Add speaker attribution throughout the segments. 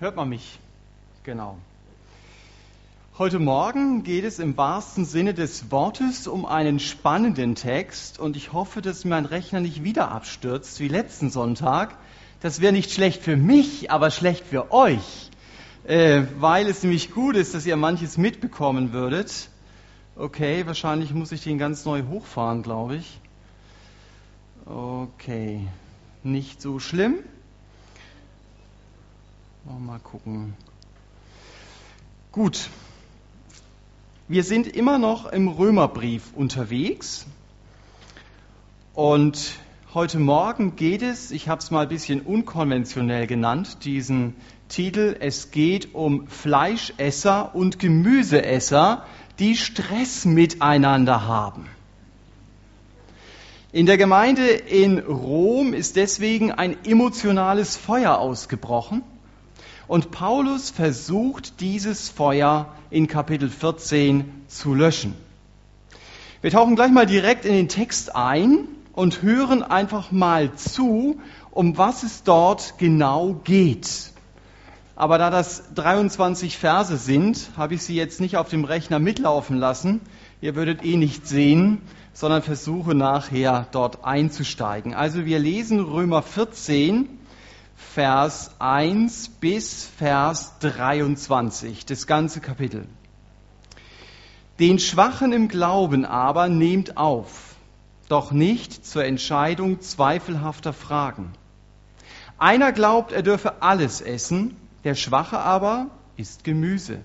Speaker 1: Hört man mich? Genau. Heute Morgen geht es im wahrsten Sinne des Wortes um einen spannenden Text und ich hoffe, dass mein Rechner nicht wieder abstürzt wie letzten Sonntag. Das wäre nicht schlecht für mich, aber schlecht für euch, äh, weil es nämlich gut ist, dass ihr manches mitbekommen würdet. Okay, wahrscheinlich muss ich den ganz neu hochfahren, glaube ich. Okay, nicht so schlimm. Mal gucken. Gut. Wir sind immer noch im Römerbrief unterwegs. Und heute Morgen geht es, ich habe es mal ein bisschen unkonventionell genannt, diesen Titel, es geht um Fleischesser und Gemüseesser, die Stress miteinander haben. In der Gemeinde in Rom ist deswegen ein emotionales Feuer ausgebrochen. Und Paulus versucht dieses Feuer in Kapitel 14 zu löschen. Wir tauchen gleich mal direkt in den Text ein und hören einfach mal zu, um was es dort genau geht. Aber da das 23 Verse sind, habe ich sie jetzt nicht auf dem Rechner mitlaufen lassen. Ihr würdet eh nicht sehen, sondern versuche nachher dort einzusteigen. Also wir lesen Römer 14 Vers 1 bis Vers 23, das ganze Kapitel. Den Schwachen im Glauben aber nehmt auf, doch nicht zur Entscheidung zweifelhafter Fragen. Einer glaubt, er dürfe alles essen, der Schwache aber isst Gemüse.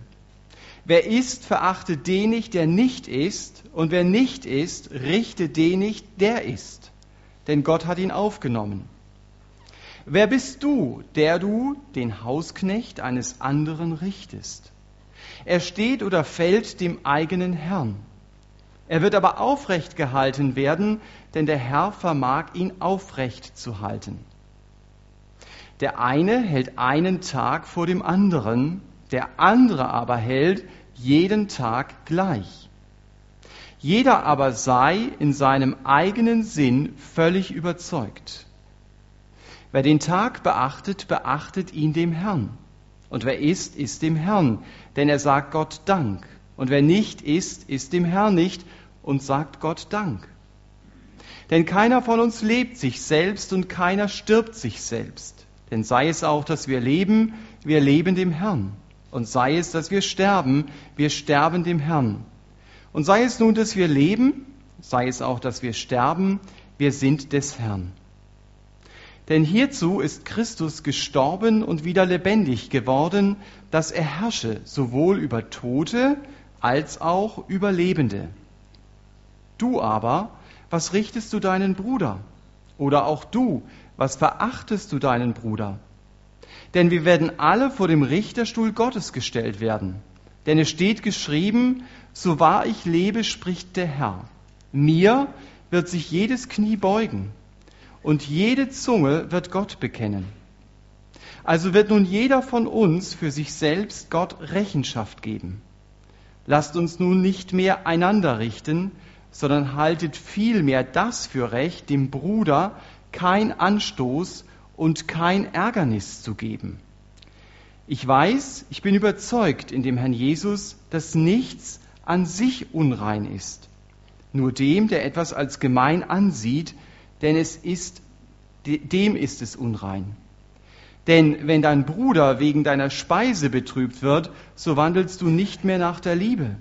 Speaker 1: Wer isst, verachte den nicht, der nicht isst, und wer nicht isst, richte den nicht, der isst. Denn Gott hat ihn aufgenommen. Wer bist du, der du den Hausknecht eines anderen richtest? Er steht oder fällt dem eigenen Herrn. Er wird aber aufrecht gehalten werden, denn der Herr vermag ihn aufrecht zu halten. Der eine hält einen Tag vor dem anderen, der andere aber hält jeden Tag gleich. Jeder aber sei in seinem eigenen Sinn völlig überzeugt. Wer den Tag beachtet, beachtet ihn dem Herrn. Und wer isst, isst dem Herrn, denn er sagt Gott Dank. Und wer nicht isst, isst dem Herrn nicht und sagt Gott Dank. Denn keiner von uns lebt sich selbst und keiner stirbt sich selbst. Denn sei es auch, dass wir leben, wir leben dem Herrn. Und sei es, dass wir sterben, wir sterben dem Herrn. Und sei es nun, dass wir leben, sei es auch, dass wir sterben, wir sind des Herrn. Denn hierzu ist Christus gestorben und wieder lebendig geworden, dass er herrsche sowohl über Tote als auch über Lebende. Du aber, was richtest du deinen Bruder? Oder auch du, was verachtest du deinen Bruder? Denn wir werden alle vor dem Richterstuhl Gottes gestellt werden. Denn es steht geschrieben, so wahr ich lebe, spricht der Herr. Mir wird sich jedes Knie beugen und jede Zunge wird Gott bekennen. Also wird nun jeder von uns für sich selbst Gott Rechenschaft geben. Lasst uns nun nicht mehr einander richten, sondern haltet vielmehr das für recht, dem Bruder kein Anstoß und kein Ärgernis zu geben. Ich weiß, ich bin überzeugt in dem Herrn Jesus, dass nichts an sich unrein ist. Nur dem, der etwas als gemein ansieht, denn es ist, dem ist es unrein. Denn wenn dein Bruder wegen deiner Speise betrübt wird, so wandelst du nicht mehr nach der Liebe.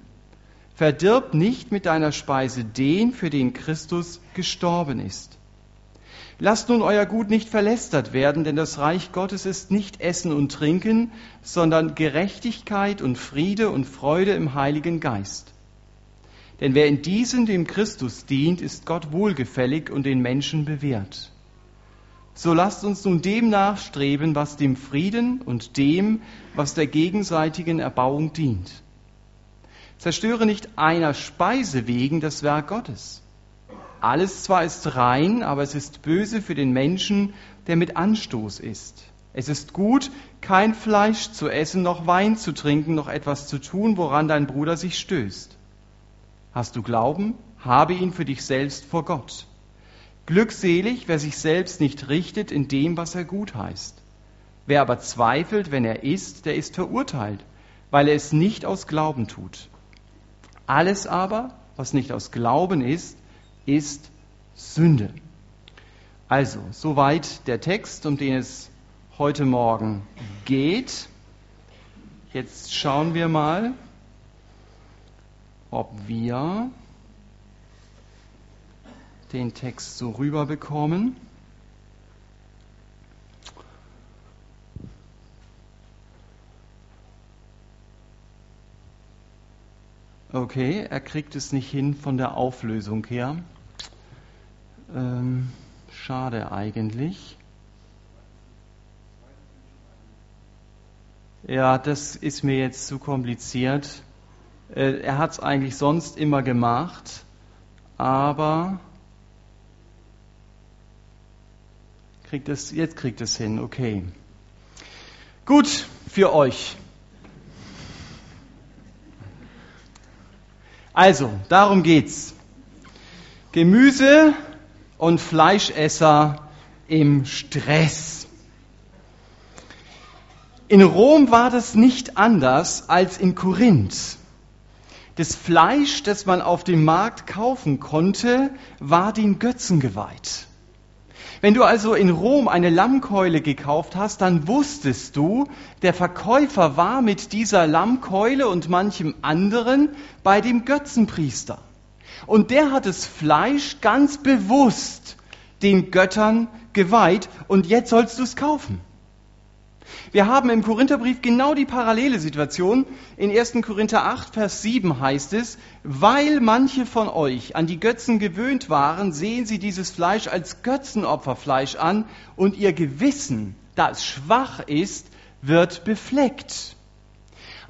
Speaker 1: Verdirb nicht mit deiner Speise den, für den Christus gestorben ist. Lasst nun euer Gut nicht verlästert werden, denn das Reich Gottes ist nicht Essen und Trinken, sondern Gerechtigkeit und Friede und Freude im Heiligen Geist. Denn wer in diesem dem Christus dient, ist Gott wohlgefällig und den Menschen bewährt. So lasst uns nun dem nachstreben, was dem Frieden und dem, was der gegenseitigen Erbauung dient. Zerstöre nicht einer Speise wegen das Werk Gottes. Alles zwar ist rein, aber es ist böse für den Menschen, der mit Anstoß ist. Es ist gut, kein Fleisch zu essen, noch Wein zu trinken, noch etwas zu tun, woran dein Bruder sich stößt. Hast du Glauben? Habe ihn für dich selbst vor Gott. Glückselig, wer sich selbst nicht richtet in dem, was er gut heißt. Wer aber zweifelt, wenn er isst, der ist verurteilt, weil er es nicht aus Glauben tut. Alles aber, was nicht aus Glauben ist, ist Sünde. Also, soweit der Text, um den es heute Morgen geht. Jetzt schauen wir mal, ob wir den Text so rüberbekommen. Okay, er kriegt es nicht hin von der Auflösung her. Ähm, schade eigentlich. Ja, das ist mir jetzt zu kompliziert. Äh, er hat es eigentlich sonst immer gemacht, aber kriegt es, jetzt kriegt es hin, okay. Gut für euch. Also, darum geht's. Gemüse und Fleischesser im Stress. In Rom war das nicht anders als in Korinth. Das Fleisch, das man auf dem Markt kaufen konnte, war den Götzen geweiht. Wenn du also in Rom eine Lammkeule gekauft hast, dann wusstest du, der Verkäufer war mit dieser Lammkeule und manchem anderen bei dem Götzenpriester. Und der hat das Fleisch ganz bewusst den Göttern geweiht und jetzt sollst du es kaufen. Wir haben im Korintherbrief genau die parallele Situation. In 1. Korinther 8, Vers 7 heißt es, weil manche von euch an die Götzen gewöhnt waren, sehen sie dieses Fleisch als Götzenopferfleisch an und ihr Gewissen, da es schwach ist, wird befleckt.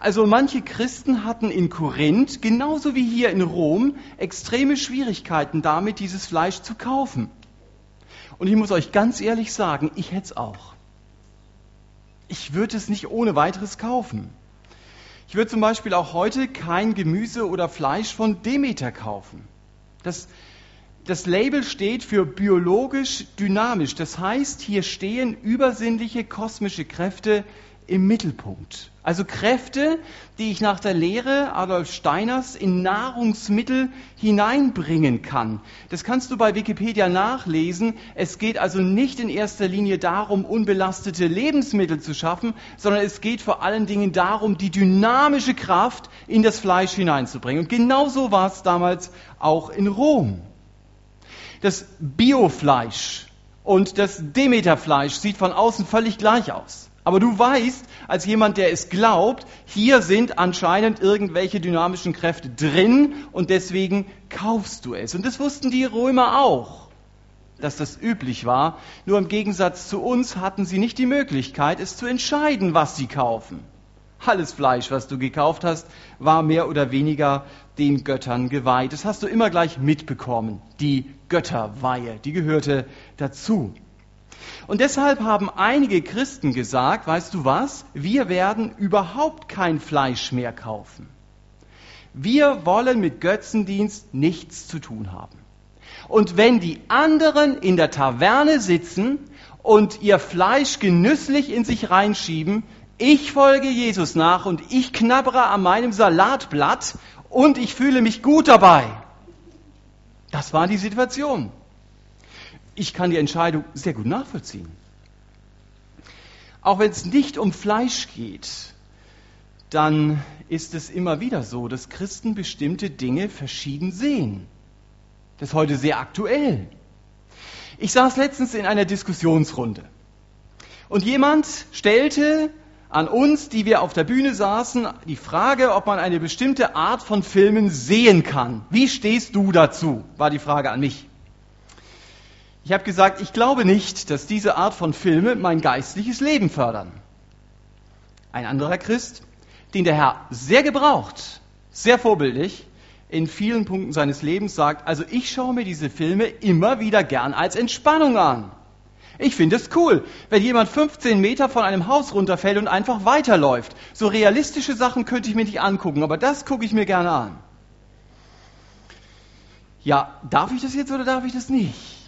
Speaker 1: Also manche Christen hatten in Korinth, genauso wie hier in Rom, extreme Schwierigkeiten damit, dieses Fleisch zu kaufen. Und ich muss euch ganz ehrlich sagen, ich hätte es auch ich würde es nicht ohne weiteres kaufen. Ich würde zum Beispiel auch heute kein Gemüse oder Fleisch von Demeter kaufen. Das, das Label steht für biologisch dynamisch. Das heißt, hier stehen übersinnliche kosmische Kräfte im Mittelpunkt. Also Kräfte, die ich nach der Lehre Adolf Steiners in Nahrungsmittel hineinbringen kann. Das kannst du bei Wikipedia nachlesen. Es geht also nicht in erster Linie darum, unbelastete Lebensmittel zu schaffen, sondern es geht vor allen Dingen darum, die dynamische Kraft in das Fleisch hineinzubringen. Und genauso war es damals auch in Rom. Das Biofleisch und das Demeterfleisch sieht von außen völlig gleich aus. Aber du weißt, als jemand, der es glaubt, hier sind anscheinend irgendwelche dynamischen Kräfte drin und deswegen kaufst du es. Und das wussten die Römer auch, dass das üblich war. Nur im Gegensatz zu uns hatten sie nicht die Möglichkeit, es zu entscheiden, was sie kaufen. Alles Fleisch, was du gekauft hast, war mehr oder weniger den Göttern geweiht. Das hast du immer gleich mitbekommen. Die Götterweihe, die gehörte dazu. Und deshalb haben einige Christen gesagt, weißt du was, wir werden überhaupt kein Fleisch mehr kaufen. Wir wollen mit Götzendienst nichts zu tun haben. Und wenn die anderen in der Taverne sitzen und ihr Fleisch genüsslich in sich reinschieben, ich folge Jesus nach und ich knabbere an meinem Salatblatt und ich fühle mich gut dabei. Das war die Situation ich kann die Entscheidung sehr gut nachvollziehen. Auch wenn es nicht um Fleisch geht, dann ist es immer wieder so, dass Christen bestimmte Dinge verschieden sehen. Das ist heute sehr aktuell. Ich saß letztens in einer Diskussionsrunde und jemand stellte an uns, die wir auf der Bühne saßen, die Frage, ob man eine bestimmte Art von Filmen sehen kann. Wie stehst du dazu? war die Frage an mich. Ich habe gesagt, ich glaube nicht, dass diese Art von Filme mein geistliches Leben fördern. Ein anderer Christ, den der Herr sehr gebraucht, sehr vorbildlich, in vielen Punkten seines Lebens sagt, also ich schaue mir diese Filme immer wieder gern als Entspannung an. Ich finde es cool, wenn jemand 15 Meter von einem Haus runterfällt und einfach weiterläuft. So realistische Sachen könnte ich mir nicht angucken, aber das gucke ich mir gerne an. Ja, darf ich das jetzt oder darf ich das nicht?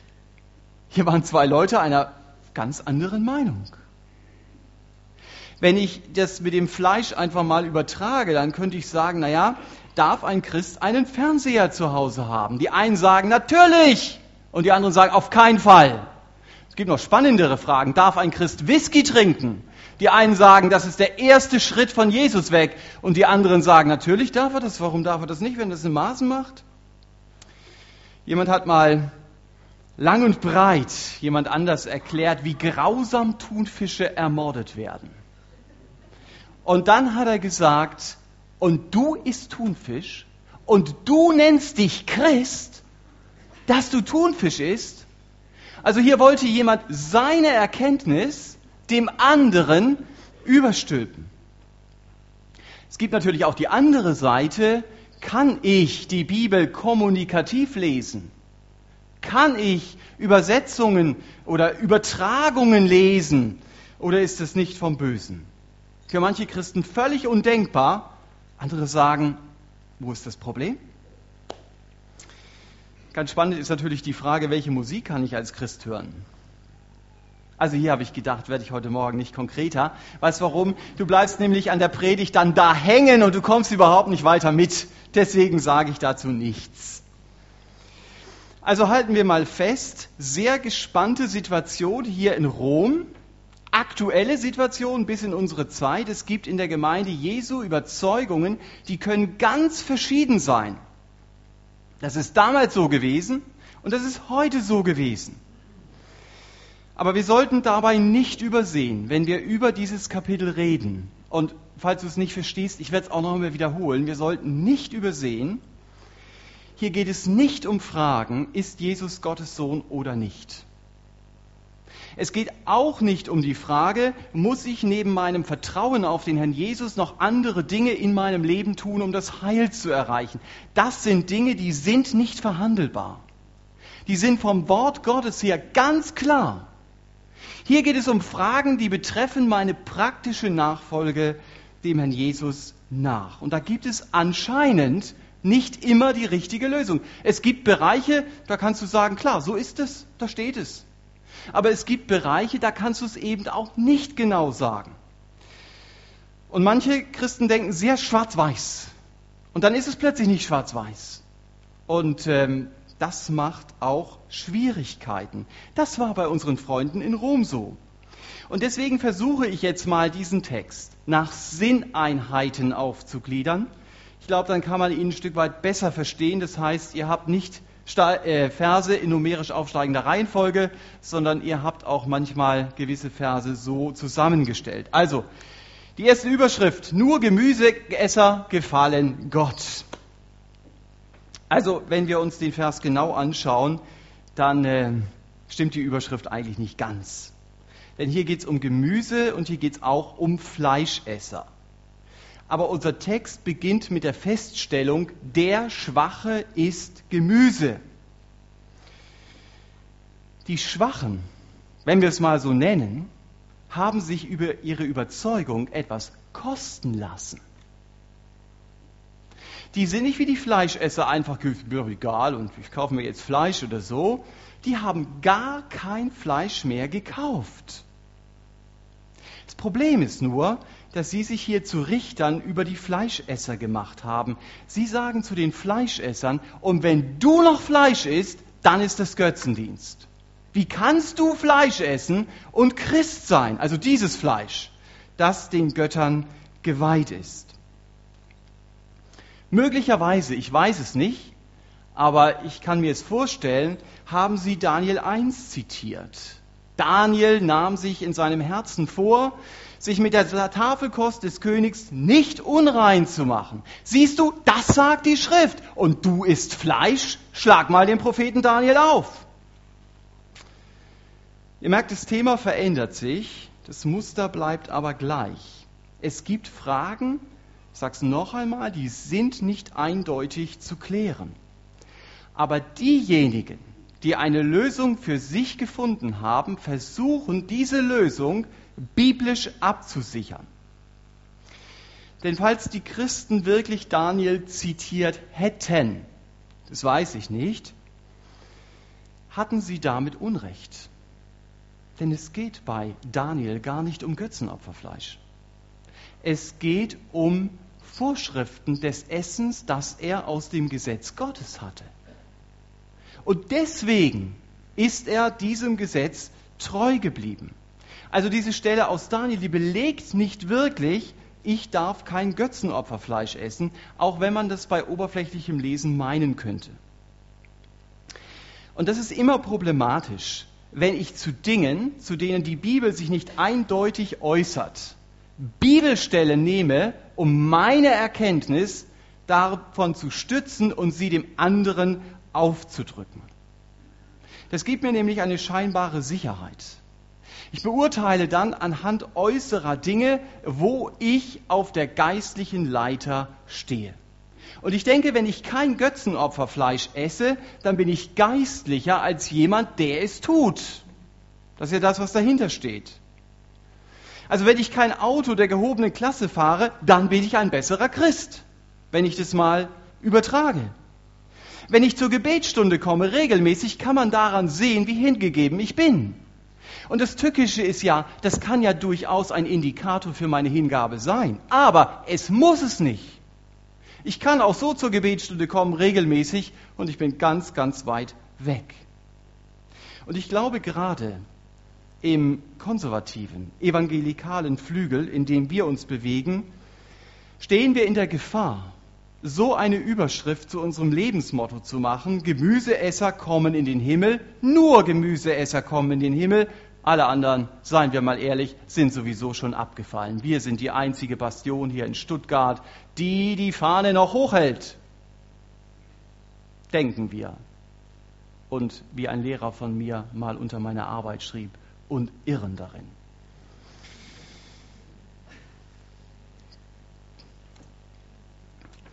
Speaker 1: Hier waren zwei Leute einer ganz anderen Meinung. Wenn ich das mit dem Fleisch einfach mal übertrage, dann könnte ich sagen, naja, darf ein Christ einen Fernseher zu Hause haben? Die einen sagen, natürlich! Und die anderen sagen, auf keinen Fall. Es gibt noch spannendere Fragen. Darf ein Christ Whisky trinken? Die einen sagen, das ist der erste Schritt von Jesus weg. Und die anderen sagen, natürlich darf er das. Warum darf er das nicht, wenn er das in Maßen macht? Jemand hat mal lang und breit jemand anders erklärt, wie grausam Thunfische ermordet werden. Und dann hat er gesagt, und du isst Thunfisch und du nennst dich Christ, dass du Thunfisch isst? Also hier wollte jemand seine Erkenntnis dem anderen überstülpen. Es gibt natürlich auch die andere Seite, kann ich die Bibel kommunikativ lesen? Kann ich Übersetzungen oder Übertragungen lesen? Oder ist es nicht vom Bösen? Für manche Christen völlig undenkbar. Andere sagen, wo ist das Problem? Ganz spannend ist natürlich die Frage, welche Musik kann ich als Christ hören? Also hier habe ich gedacht, werde ich heute Morgen nicht konkreter. Weißt warum? Du bleibst nämlich an der Predigt dann da hängen und du kommst überhaupt nicht weiter mit. Deswegen sage ich dazu nichts. Also halten wir mal fest, sehr gespannte Situation hier in Rom, aktuelle Situation bis in unsere Zeit. Es gibt in der Gemeinde Jesu Überzeugungen, die können ganz verschieden sein. Das ist damals so gewesen und das ist heute so gewesen. Aber wir sollten dabei nicht übersehen, wenn wir über dieses Kapitel reden. Und falls du es nicht verstehst, ich werde es auch noch einmal wiederholen. Wir sollten nicht übersehen, hier geht es nicht um Fragen, ist Jesus Gottes Sohn oder nicht. Es geht auch nicht um die Frage, muss ich neben meinem Vertrauen auf den Herrn Jesus noch andere Dinge in meinem Leben tun, um das Heil zu erreichen. Das sind Dinge, die sind nicht verhandelbar. Die sind vom Wort Gottes her ganz klar. Hier geht es um Fragen, die betreffen meine praktische Nachfolge dem Herrn Jesus nach. Und da gibt es anscheinend nicht immer die richtige Lösung. Es gibt Bereiche, da kannst du sagen, klar, so ist es, da steht es. Aber es gibt Bereiche, da kannst du es eben auch nicht genau sagen. Und manche Christen denken sehr schwarz-weiß. Und dann ist es plötzlich nicht schwarz-weiß. Und ähm, das macht auch Schwierigkeiten. Das war bei unseren Freunden in Rom so. Und deswegen versuche ich jetzt mal diesen Text nach Sinneinheiten aufzugliedern. Ich glaube, dann kann man ihn ein Stück weit besser verstehen. Das heißt, ihr habt nicht äh, Verse in numerisch aufsteigender Reihenfolge, sondern ihr habt auch manchmal gewisse Verse so zusammengestellt. Also, die erste Überschrift, nur Gemüseesser gefallen Gott. Also, wenn wir uns den Vers genau anschauen, dann äh, stimmt die Überschrift eigentlich nicht ganz. Denn hier geht es um Gemüse und hier geht es auch um Fleischesser. Aber unser Text beginnt mit der Feststellung, der Schwache ist Gemüse. Die Schwachen, wenn wir es mal so nennen, haben sich über ihre Überzeugung etwas kosten lassen. Die sind nicht wie die Fleischesser einfach, mir egal und ich kaufe mir jetzt Fleisch oder so. Die haben gar kein Fleisch mehr gekauft. Das Problem ist nur, dass sie sich hier zu Richtern über die Fleischesser gemacht haben. Sie sagen zu den Fleischessern, und wenn du noch Fleisch isst, dann ist das Götzendienst. Wie kannst du Fleisch essen und Christ sein? Also dieses Fleisch, das den Göttern geweiht ist. Möglicherweise, ich weiß es nicht, aber ich kann mir es vorstellen, haben sie Daniel 1 zitiert. Daniel nahm sich in seinem Herzen vor, sich mit der Tafelkost des Königs nicht unrein zu machen. Siehst du, das sagt die Schrift. Und du isst Fleisch? Schlag mal den Propheten Daniel auf. Ihr merkt, das Thema verändert sich, das Muster bleibt aber gleich. Es gibt Fragen, ich sage es noch einmal, die sind nicht eindeutig zu klären. Aber diejenigen, die eine Lösung für sich gefunden haben, versuchen diese Lösung biblisch abzusichern. Denn falls die Christen wirklich Daniel zitiert hätten, das weiß ich nicht, hatten sie damit Unrecht. Denn es geht bei Daniel gar nicht um Götzenopferfleisch. es geht um Vorschriften des Essens, das er aus dem Gesetz Gottes hatte. Und deswegen ist er diesem Gesetz treu geblieben. Also diese Stelle aus Daniel, die belegt nicht wirklich, ich darf kein Götzenopferfleisch essen, auch wenn man das bei oberflächlichem Lesen meinen könnte. Und das ist immer problematisch, wenn ich zu Dingen, zu denen die Bibel sich nicht eindeutig äußert, Bibelstelle nehme, um meine Erkenntnis davon zu stützen und sie dem anderen aufzudrücken. Das gibt mir nämlich eine scheinbare Sicherheit. Ich beurteile dann anhand äußerer Dinge, wo ich auf der geistlichen Leiter stehe. Und ich denke, wenn ich kein Götzenopferfleisch esse, dann bin ich geistlicher als jemand, der es tut. Das ist ja das, was dahinter steht. Also wenn ich kein Auto der gehobenen Klasse fahre, dann bin ich ein besserer Christ, wenn ich das mal übertrage. Wenn ich zur Gebetsstunde komme, regelmäßig, kann man daran sehen, wie hingegeben ich bin. Und das Tückische ist ja, das kann ja durchaus ein Indikator für meine Hingabe sein. Aber es muss es nicht. Ich kann auch so zur Gebetsstunde kommen, regelmäßig, und ich bin ganz, ganz weit weg. Und ich glaube gerade im konservativen, evangelikalen Flügel, in dem wir uns bewegen, stehen wir in der Gefahr, so eine Überschrift zu unserem Lebensmotto zu machen, Gemüseesser kommen in den Himmel, nur Gemüseesser kommen in den Himmel, alle anderen, seien wir mal ehrlich, sind sowieso schon abgefallen. Wir sind die einzige Bastion hier in Stuttgart, die die Fahne noch hochhält. Denken wir. Und wie ein Lehrer von mir mal unter meiner Arbeit schrieb, und irren darin.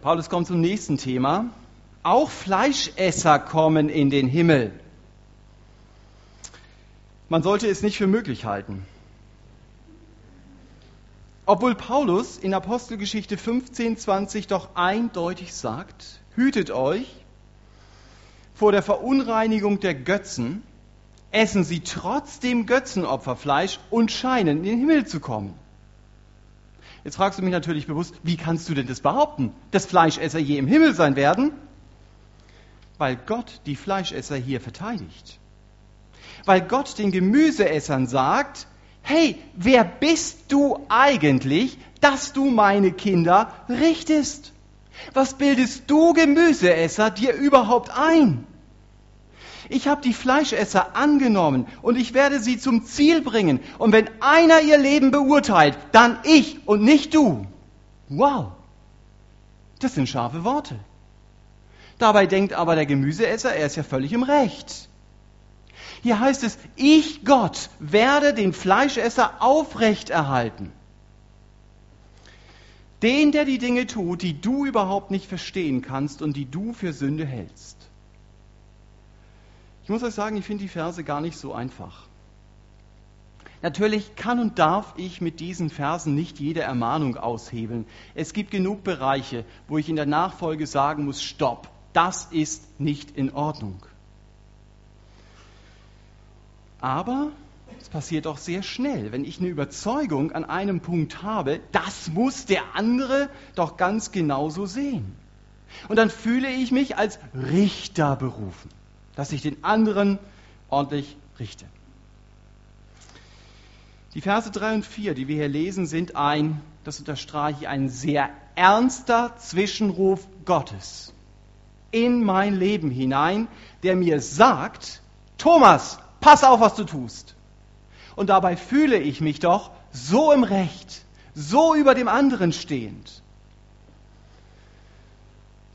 Speaker 1: Paulus kommt zum nächsten Thema. Auch Fleischesser kommen in den Himmel. Man sollte es nicht für möglich halten. Obwohl Paulus in Apostelgeschichte 15, 20 doch eindeutig sagt, hütet euch vor der Verunreinigung der Götzen, essen sie trotzdem Götzenopferfleisch und scheinen in den Himmel zu kommen. Jetzt fragst du mich natürlich bewusst, wie kannst du denn das behaupten, dass Fleischesser je im Himmel sein werden? Weil Gott die Fleischesser hier verteidigt weil Gott den Gemüseessern sagt, hey, wer bist du eigentlich, dass du meine Kinder richtest? Was bildest du Gemüseesser dir überhaupt ein? Ich habe die Fleischesser angenommen und ich werde sie zum Ziel bringen. Und wenn einer ihr Leben beurteilt, dann ich und nicht du. Wow, das sind scharfe Worte. Dabei denkt aber der Gemüseesser, er ist ja völlig im Recht. Hier heißt es, ich Gott werde den Fleischesser aufrechterhalten. Den, der die Dinge tut, die du überhaupt nicht verstehen kannst und die du für Sünde hältst. Ich muss euch sagen, ich finde die Verse gar nicht so einfach. Natürlich kann und darf ich mit diesen Versen nicht jede Ermahnung aushebeln. Es gibt genug Bereiche, wo ich in der Nachfolge sagen muss, stopp, das ist nicht in Ordnung. Aber es passiert auch sehr schnell, wenn ich eine Überzeugung an einem Punkt habe, das muss der andere doch ganz genauso sehen. Und dann fühle ich mich als Richter berufen, dass ich den anderen ordentlich richte. Die Verse 3 und 4, die wir hier lesen, sind ein, das unterstreiche ich, ein sehr ernster Zwischenruf Gottes in mein Leben hinein, der mir sagt, Thomas, pass auf, was du tust. Und dabei fühle ich mich doch so im Recht, so über dem anderen stehend.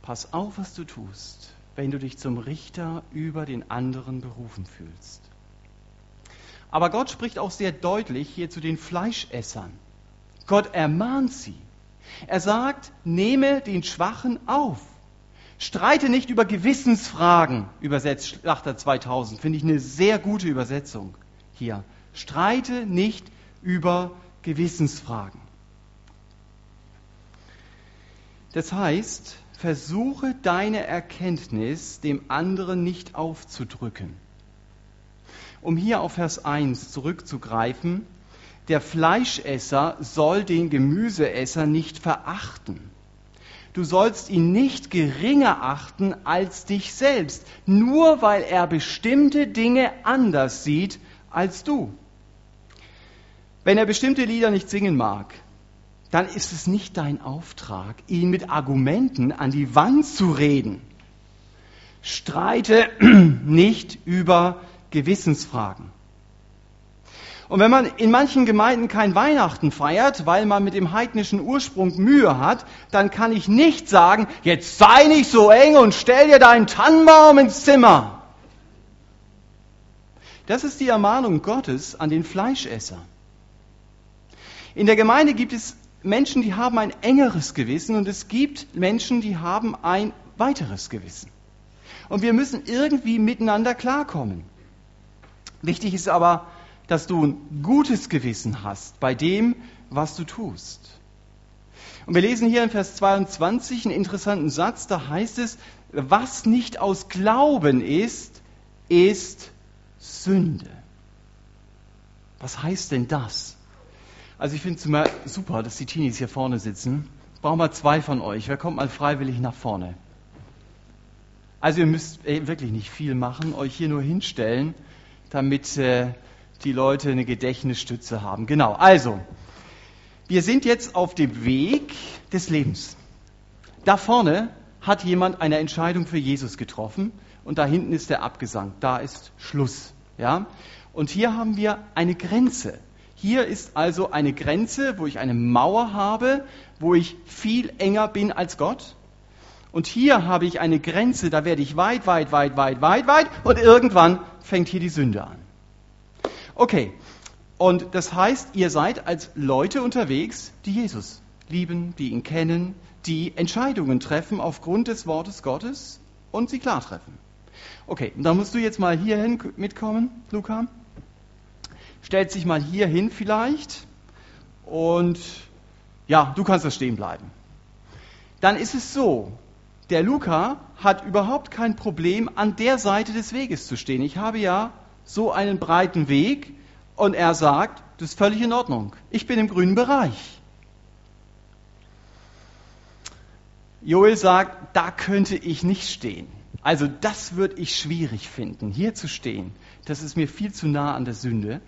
Speaker 1: Pass auf, was du tust, wenn du dich zum Richter über den anderen berufen fühlst. Aber Gott spricht auch sehr deutlich hier zu den Fleischessern. Gott ermahnt sie. Er sagt, nehme den Schwachen auf. Streite nicht über Gewissensfragen, übersetzt Schlachter 2000, finde ich eine sehr gute Übersetzung hier. Streite nicht über Gewissensfragen. Das heißt, versuche deine Erkenntnis dem anderen nicht aufzudrücken. Um hier auf Vers 1 zurückzugreifen, der Fleischesser soll den Gemüseesser nicht verachten. Du sollst ihn nicht geringer achten als dich selbst, nur weil er bestimmte Dinge anders sieht als du. Wenn er bestimmte Lieder nicht singen mag, dann ist es nicht dein Auftrag, ihn mit Argumenten an die Wand zu reden. Streite nicht über Gewissensfragen. Und wenn man in manchen Gemeinden kein Weihnachten feiert, weil man mit dem heidnischen Ursprung Mühe hat, dann kann ich nicht sagen, jetzt sei nicht so eng und stell dir deinen Tannenbaum ins Zimmer. Das ist die Ermahnung Gottes an den Fleischesser. In der Gemeinde gibt es Menschen, die haben ein engeres Gewissen und es gibt Menschen, die haben ein weiteres Gewissen. Und wir müssen irgendwie miteinander klarkommen. Wichtig ist aber, dass du ein gutes Gewissen hast bei dem, was du tust. Und wir lesen hier in Vers 22 einen interessanten Satz, da heißt es, was nicht aus Glauben ist, ist Sünde. Was heißt denn das? Also ich finde es super, dass die Teenies hier vorne sitzen. Brauchen wir zwei von euch. Wer kommt mal freiwillig nach vorne? Also ihr müsst ey, wirklich nicht viel machen, euch hier nur hinstellen, damit äh, die Leute eine Gedächtnisstütze haben. Genau, also, wir sind jetzt auf dem Weg des Lebens. Da vorne hat jemand eine Entscheidung für Jesus getroffen und da hinten ist der Abgesang. Da ist Schluss. Ja? Und hier haben wir eine Grenze. Hier ist also eine Grenze, wo ich eine Mauer habe, wo ich viel enger bin als Gott. Und hier habe ich eine Grenze, da werde ich weit, weit, weit, weit, weit, weit und irgendwann fängt hier die Sünde an. Okay, und das heißt, ihr seid als Leute unterwegs, die Jesus lieben, die ihn kennen, die Entscheidungen treffen aufgrund des Wortes Gottes und sie klar treffen. Okay, da musst du jetzt mal hierhin mitkommen, Luca. Stellt sich mal hier hin vielleicht und ja, du kannst da stehen bleiben. Dann ist es so, der Luca hat überhaupt kein Problem, an der Seite des Weges zu stehen. Ich habe ja so einen breiten Weg und er sagt, das ist völlig in Ordnung. Ich bin im grünen Bereich. Joel sagt, da könnte ich nicht stehen. Also das würde ich schwierig finden, hier zu stehen. Das ist mir viel zu nah an der Sünde.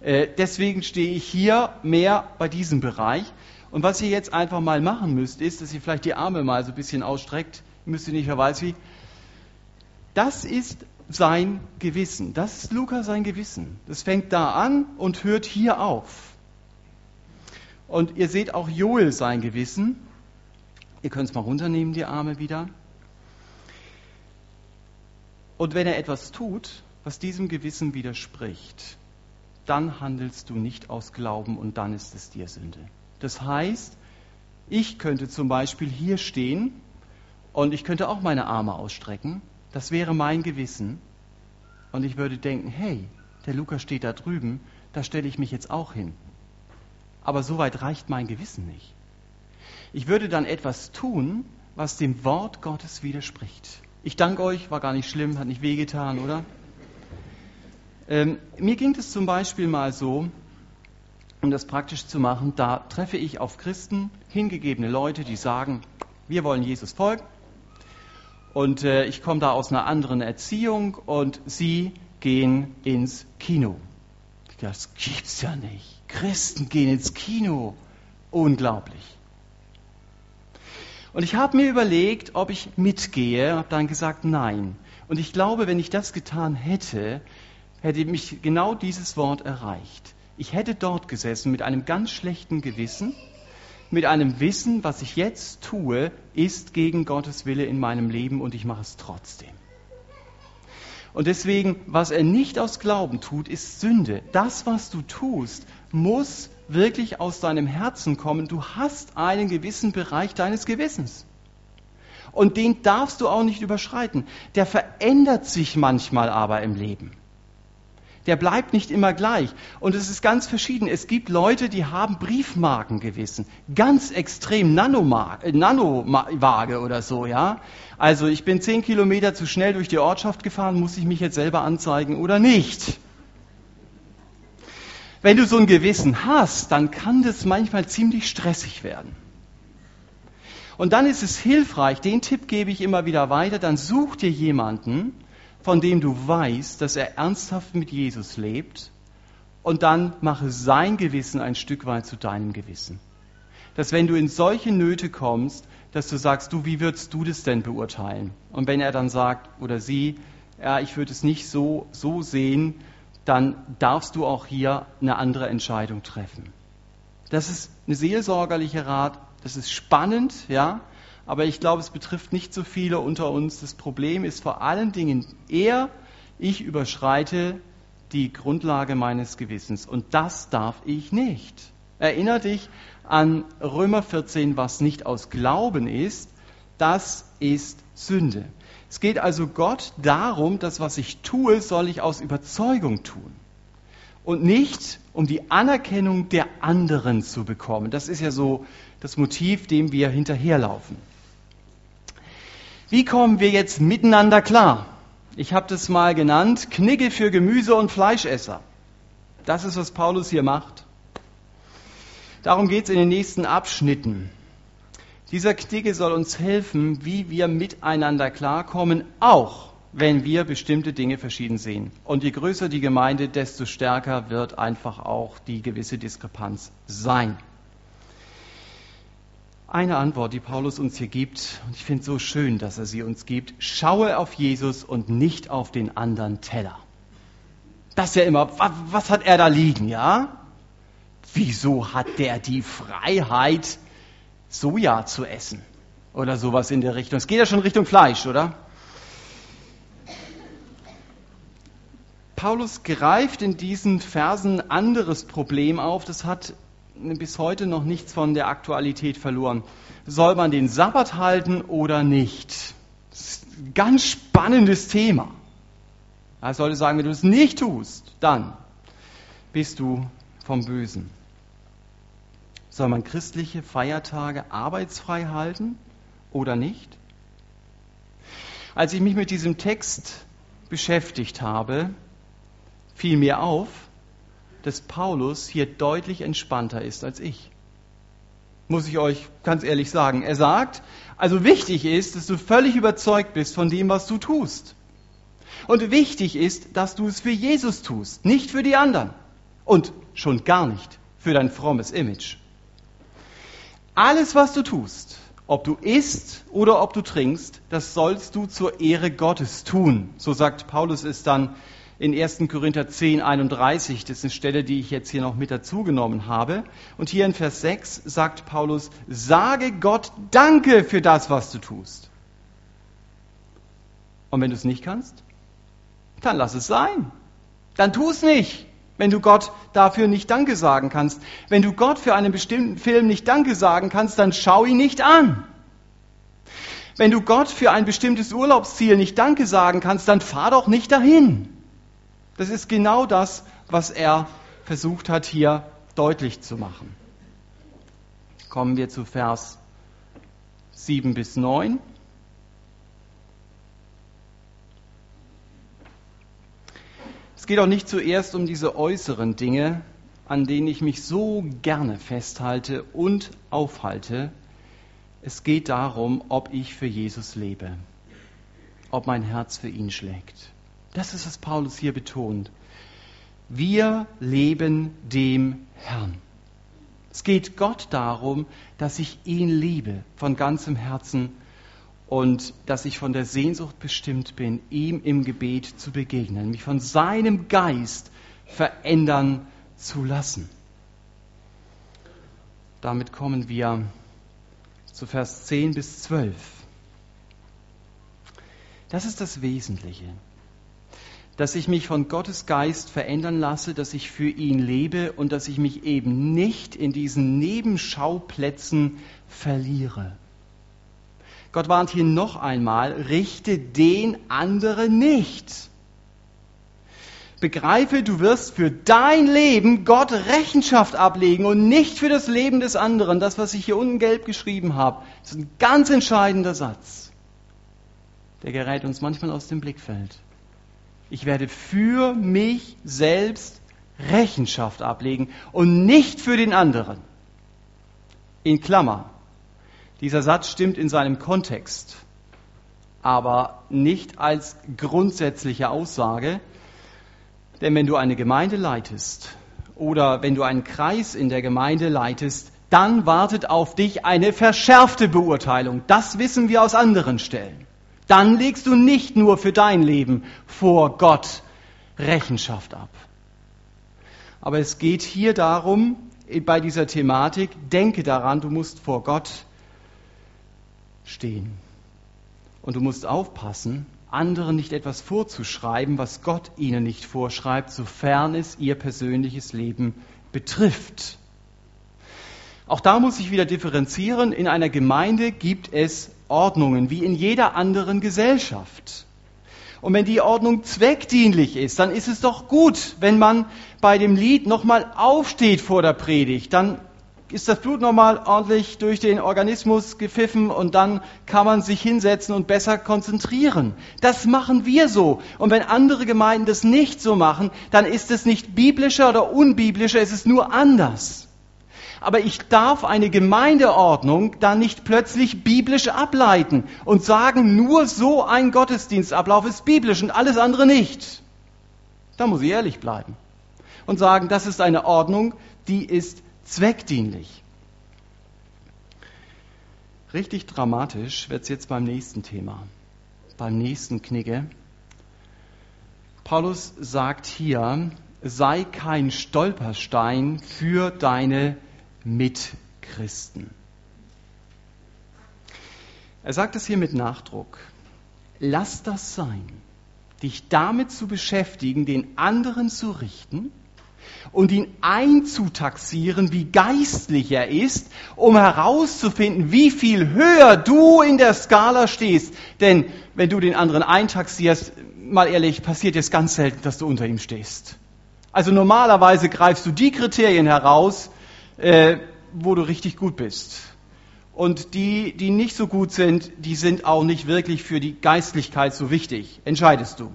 Speaker 1: Äh, deswegen stehe ich hier mehr bei diesem Bereich. Und was ihr jetzt einfach mal machen müsst, ist, dass ihr vielleicht die Arme mal so ein bisschen ausstreckt. Ihr müsst nicht, wer weiß wie. Das ist sein Gewissen. Das ist Lukas sein Gewissen. Das fängt da an und hört hier auf. Und ihr seht auch Joel sein Gewissen. Ihr könnt es mal runternehmen, die Arme wieder. Und wenn er etwas tut, was diesem Gewissen widerspricht, dann handelst du nicht aus Glauben und dann ist es dir Sünde. Das heißt, ich könnte zum Beispiel hier stehen und ich könnte auch meine Arme ausstrecken das wäre mein Gewissen. Und ich würde denken, hey, der Lukas steht da drüben, da stelle ich mich jetzt auch hin. Aber so weit reicht mein Gewissen nicht. Ich würde dann etwas tun, was dem Wort Gottes widerspricht. Ich danke euch, war gar nicht schlimm, hat nicht wehgetan, oder? Ähm, mir ging es zum Beispiel mal so, um das praktisch zu machen, da treffe ich auf Christen, hingegebene Leute, die sagen, wir wollen Jesus folgen, und äh, ich komme da aus einer anderen Erziehung und sie gehen ins Kino. Das gibt's ja nicht. Christen gehen ins Kino. Unglaublich. Und ich habe mir überlegt, ob ich mitgehe, habe dann gesagt, nein. Und ich glaube, wenn ich das getan hätte, hätte mich genau dieses Wort erreicht. Ich hätte dort gesessen mit einem ganz schlechten Gewissen mit einem Wissen, was ich jetzt tue, ist gegen Gottes Wille in meinem Leben und ich mache es trotzdem. Und deswegen, was er nicht aus Glauben tut, ist Sünde. Das, was du tust, muss wirklich aus deinem Herzen kommen. Du hast einen gewissen Bereich deines Gewissens. Und den darfst du auch nicht überschreiten. Der verändert sich manchmal aber im Leben der bleibt nicht immer gleich. Und es ist ganz verschieden. Es gibt Leute, die haben Briefmarkengewissen, ganz extrem äh, Nanovage oder so, ja. Also ich bin zehn Kilometer zu schnell durch die Ortschaft gefahren, muss ich mich jetzt selber anzeigen oder nicht? Wenn du so ein Gewissen hast, dann kann das manchmal ziemlich stressig werden. Und dann ist es hilfreich, den Tipp gebe ich immer wieder weiter, dann such dir jemanden, von dem du weißt, dass er ernsthaft mit Jesus lebt, und dann mache sein Gewissen ein Stück weit zu deinem Gewissen. Dass wenn du in solche Nöte kommst, dass du sagst, du, wie würdest du das denn beurteilen? Und wenn er dann sagt oder sie, ja, ich würde es nicht so, so sehen, dann darfst du auch hier eine andere Entscheidung treffen. Das ist eine seelsorgerliche Rat, das ist spannend, ja, aber ich glaube, es betrifft nicht so viele unter uns. Das Problem ist vor allen Dingen eher, ich überschreite die Grundlage meines Gewissens und das darf ich nicht. Erinner dich an Römer 14, was nicht aus Glauben ist, das ist Sünde. Es geht also Gott darum, das, was ich tue, soll ich aus Überzeugung tun und nicht um die Anerkennung der anderen zu bekommen. Das ist ja so das Motiv, dem wir hinterherlaufen. Wie kommen wir jetzt miteinander klar? Ich habe das mal genannt, Knigge für Gemüse- und Fleischesser. Das ist, was Paulus hier macht. Darum geht es in den nächsten Abschnitten. Dieser Knigge soll uns helfen, wie wir miteinander klarkommen, auch wenn wir bestimmte Dinge verschieden sehen. Und je größer die Gemeinde, desto stärker wird einfach auch die gewisse Diskrepanz sein. Eine Antwort, die Paulus uns hier gibt, und ich finde es so schön, dass er sie uns gibt, schaue auf Jesus und nicht auf den anderen Teller. Das ist ja immer, was, was hat er da liegen, ja? Wieso hat der die Freiheit, Soja zu essen? Oder sowas in der Richtung. Es geht ja schon Richtung Fleisch, oder? Paulus greift in diesen Versen ein anderes Problem auf, das hat bis heute noch nichts von der Aktualität verloren. Soll man den Sabbat halten oder nicht? Das ist ein ganz spannendes Thema. Er sollte sagen, wenn du es nicht tust, dann bist du vom Bösen. Soll man christliche Feiertage arbeitsfrei halten oder nicht? Als ich mich mit diesem Text beschäftigt habe, fiel mir auf, dass Paulus hier deutlich entspannter ist als ich. Muss ich euch ganz ehrlich sagen. Er sagt, also wichtig ist, dass du völlig überzeugt bist von dem, was du tust. Und wichtig ist, dass du es für Jesus tust, nicht für die anderen. Und schon gar nicht für dein frommes Image. Alles, was du tust, ob du isst oder ob du trinkst, das sollst du zur Ehre Gottes tun. So sagt Paulus es dann in 1. Korinther 10, 31. Das ist eine Stelle, die ich jetzt hier noch mit dazugenommen habe. Und hier in Vers 6 sagt Paulus, sage Gott Danke für das, was du tust. Und wenn du es nicht kannst, dann lass es sein. Dann tu es nicht, wenn du Gott dafür nicht Danke sagen kannst. Wenn du Gott für einen bestimmten Film nicht Danke sagen kannst, dann schau ihn nicht an. Wenn du Gott für ein bestimmtes Urlaubsziel nicht Danke sagen kannst, dann fahr doch nicht dahin. Das ist genau das, was er versucht hat hier deutlich zu machen. Kommen wir zu Vers 7 bis 9. Es geht auch nicht zuerst um diese äußeren Dinge, an denen ich mich so gerne festhalte und aufhalte. Es geht darum, ob ich für Jesus lebe, ob mein Herz für ihn schlägt. Das ist, was Paulus hier betont. Wir leben dem Herrn. Es geht Gott darum, dass ich ihn liebe von ganzem Herzen und dass ich von der Sehnsucht bestimmt bin, ihm im Gebet zu begegnen, mich von seinem Geist verändern zu lassen. Damit kommen wir zu Vers 10 bis 12. Das ist das Wesentliche dass ich mich von Gottes Geist verändern lasse, dass ich für ihn lebe und dass ich mich eben nicht in diesen Nebenschauplätzen verliere. Gott warnt hier noch einmal, richte den anderen nicht. Begreife, du wirst für dein Leben Gott Rechenschaft ablegen und nicht für das Leben des anderen. Das, was ich hier unten gelb geschrieben habe, ist ein ganz entscheidender Satz. Der gerät uns manchmal aus dem Blickfeld. Ich werde für mich selbst Rechenschaft ablegen und nicht für den anderen. In Klammer. Dieser Satz stimmt in seinem Kontext, aber nicht als grundsätzliche Aussage. Denn wenn du eine Gemeinde leitest oder wenn du einen Kreis in der Gemeinde leitest, dann wartet auf dich eine verschärfte Beurteilung. Das wissen wir aus anderen Stellen. Dann legst du nicht nur für dein Leben vor Gott Rechenschaft ab. Aber es geht hier darum, bei dieser Thematik, denke daran, du musst vor Gott stehen. Und du musst aufpassen, anderen nicht etwas vorzuschreiben, was Gott ihnen nicht vorschreibt, sofern es ihr persönliches Leben betrifft. Auch da muss ich wieder differenzieren. In einer Gemeinde gibt es Ordnungen, wie in jeder anderen Gesellschaft. Und wenn die Ordnung zweckdienlich ist, dann ist es doch gut, wenn man bei dem Lied nochmal aufsteht vor der Predigt. Dann ist das Blut nochmal ordentlich durch den Organismus gepfiffen und dann kann man sich hinsetzen und besser konzentrieren. Das machen wir so. Und wenn andere Gemeinden das nicht so machen, dann ist es nicht biblischer oder unbiblischer, es ist nur anders. Aber ich darf eine Gemeindeordnung dann nicht plötzlich biblisch ableiten und sagen, nur so ein Gottesdienstablauf ist biblisch und alles andere nicht. Da muss ich ehrlich bleiben und sagen, das ist eine Ordnung, die ist zweckdienlich. Richtig dramatisch wird es jetzt beim nächsten Thema, beim nächsten Knigge. Paulus sagt hier, sei kein Stolperstein für deine Mitchristen. Er sagt es hier mit Nachdruck. Lass das sein, dich damit zu beschäftigen, den anderen zu richten und ihn einzutaxieren, wie geistlich er ist, um herauszufinden, wie viel höher du in der Skala stehst. Denn wenn du den anderen eintaxierst, mal ehrlich, passiert es ganz selten, dass du unter ihm stehst. Also normalerweise greifst du die Kriterien heraus, äh, wo du richtig gut bist. Und die, die nicht so gut sind, die sind auch nicht wirklich für die Geistlichkeit so wichtig. Entscheidest du.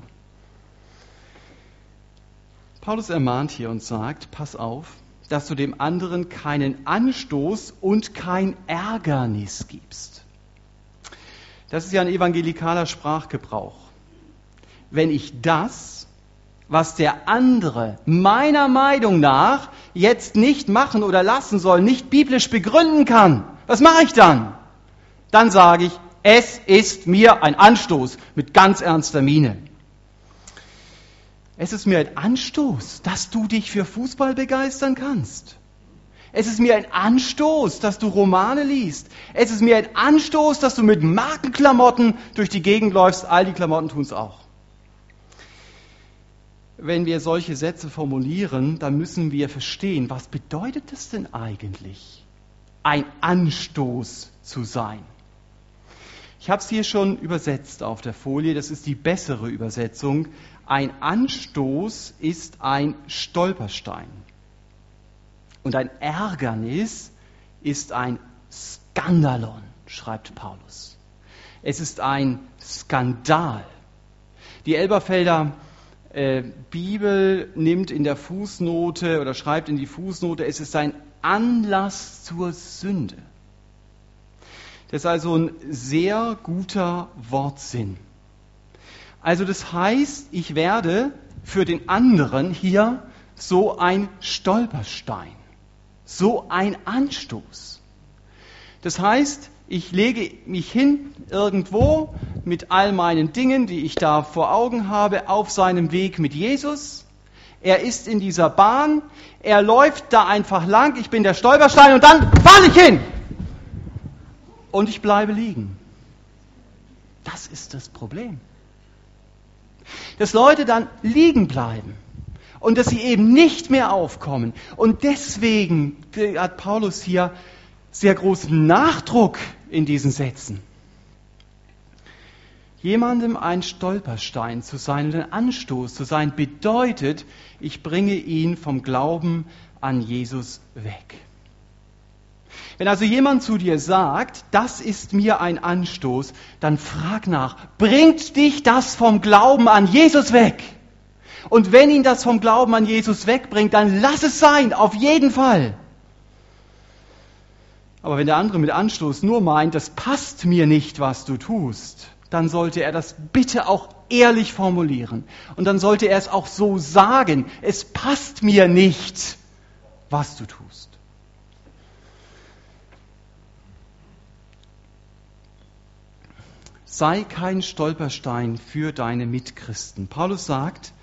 Speaker 1: Paulus ermahnt hier und sagt, pass auf, dass du dem anderen keinen Anstoß und kein Ärgernis gibst. Das ist ja ein evangelikaler Sprachgebrauch. Wenn ich das, was der andere meiner Meinung nach jetzt nicht machen oder lassen soll, nicht biblisch begründen kann, was mache ich dann? Dann sage ich, es ist mir ein Anstoß mit ganz ernster Miene. Es ist mir ein Anstoß, dass du dich für Fußball begeistern kannst. Es ist mir ein Anstoß, dass du Romane liest. Es ist mir ein Anstoß, dass du mit Markenklamotten durch die Gegend läufst. All die Klamotten tun es auch. Wenn wir solche Sätze formulieren, dann müssen wir verstehen, was bedeutet es denn eigentlich, ein Anstoß zu sein? Ich habe es hier schon übersetzt auf der Folie, das ist die bessere Übersetzung. Ein Anstoß ist ein Stolperstein. Und ein Ärgernis ist ein Skandalon, schreibt Paulus. Es ist ein Skandal. Die Elberfelder äh, Bibel nimmt in der Fußnote oder schreibt in die Fußnote, es ist ein Anlass zur Sünde. Das ist also ein sehr guter Wortsinn. Also das heißt, ich werde für den anderen hier so ein Stolperstein, so ein Anstoß. Das heißt, ich lege mich hin irgendwo mit all meinen Dingen, die ich da vor Augen habe, auf seinem Weg mit Jesus. Er ist in dieser Bahn, er läuft da einfach lang, ich bin der Stolperstein und dann falle ich hin. Und ich bleibe liegen. Das ist das Problem dass Leute dann liegen bleiben und dass sie eben nicht mehr aufkommen. Und deswegen hat Paulus hier sehr großen Nachdruck in diesen Sätzen. Jemandem ein Stolperstein zu sein und ein Anstoß zu sein, bedeutet, ich bringe ihn vom Glauben an Jesus weg. Wenn also jemand zu dir sagt, das ist mir ein Anstoß, dann frag nach, bringt dich das vom Glauben an Jesus weg? Und wenn ihn das vom Glauben an Jesus wegbringt, dann lass es sein, auf jeden Fall. Aber wenn der andere mit Anstoß nur meint, das passt mir nicht, was du tust, dann sollte er das bitte auch ehrlich formulieren. Und dann sollte er es auch so sagen, es passt mir nicht, was du tust. Sei kein Stolperstein für deine Mitchristen. Paulus sagt,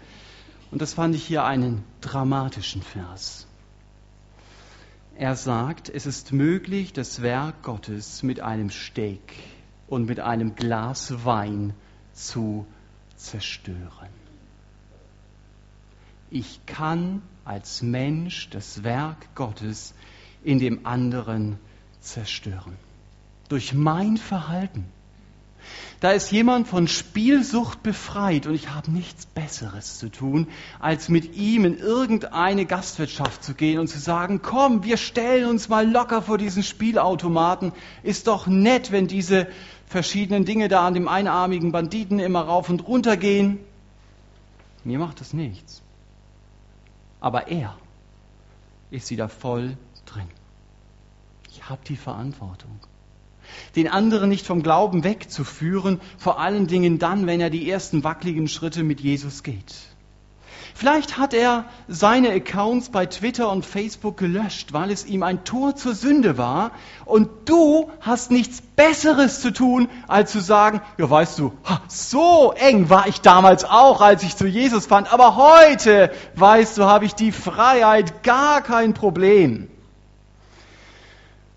Speaker 1: und das fand ich hier einen dramatischen Vers. Er sagt, es ist möglich, das Werk Gottes mit einem Steak und mit einem Glas Wein zu zerstören. Ich kann als Mensch das Werk Gottes in dem anderen zerstören. Durch mein Verhalten. Da ist jemand von Spielsucht befreit und ich habe nichts Besseres zu tun, als mit ihm in irgendeine Gastwirtschaft zu gehen und zu sagen, komm, wir stellen uns mal locker vor diesen Spielautomaten. Ist doch nett, wenn diese verschiedenen Dinge da an dem einarmigen Banditen immer rauf und runter gehen. Mir macht das nichts. Aber er ist wieder voll drin. Ich habe die Verantwortung den anderen nicht vom Glauben wegzuführen, vor allen Dingen dann, wenn er die ersten wackeligen Schritte mit Jesus geht. Vielleicht hat er seine Accounts bei Twitter und Facebook gelöscht, weil es ihm ein Tor zur Sünde war. Und du hast nichts Besseres zu tun, als zu sagen, ja weißt du, so eng war ich damals auch, als ich zu Jesus fand. Aber heute, weißt du, habe ich die Freiheit, gar kein Problem.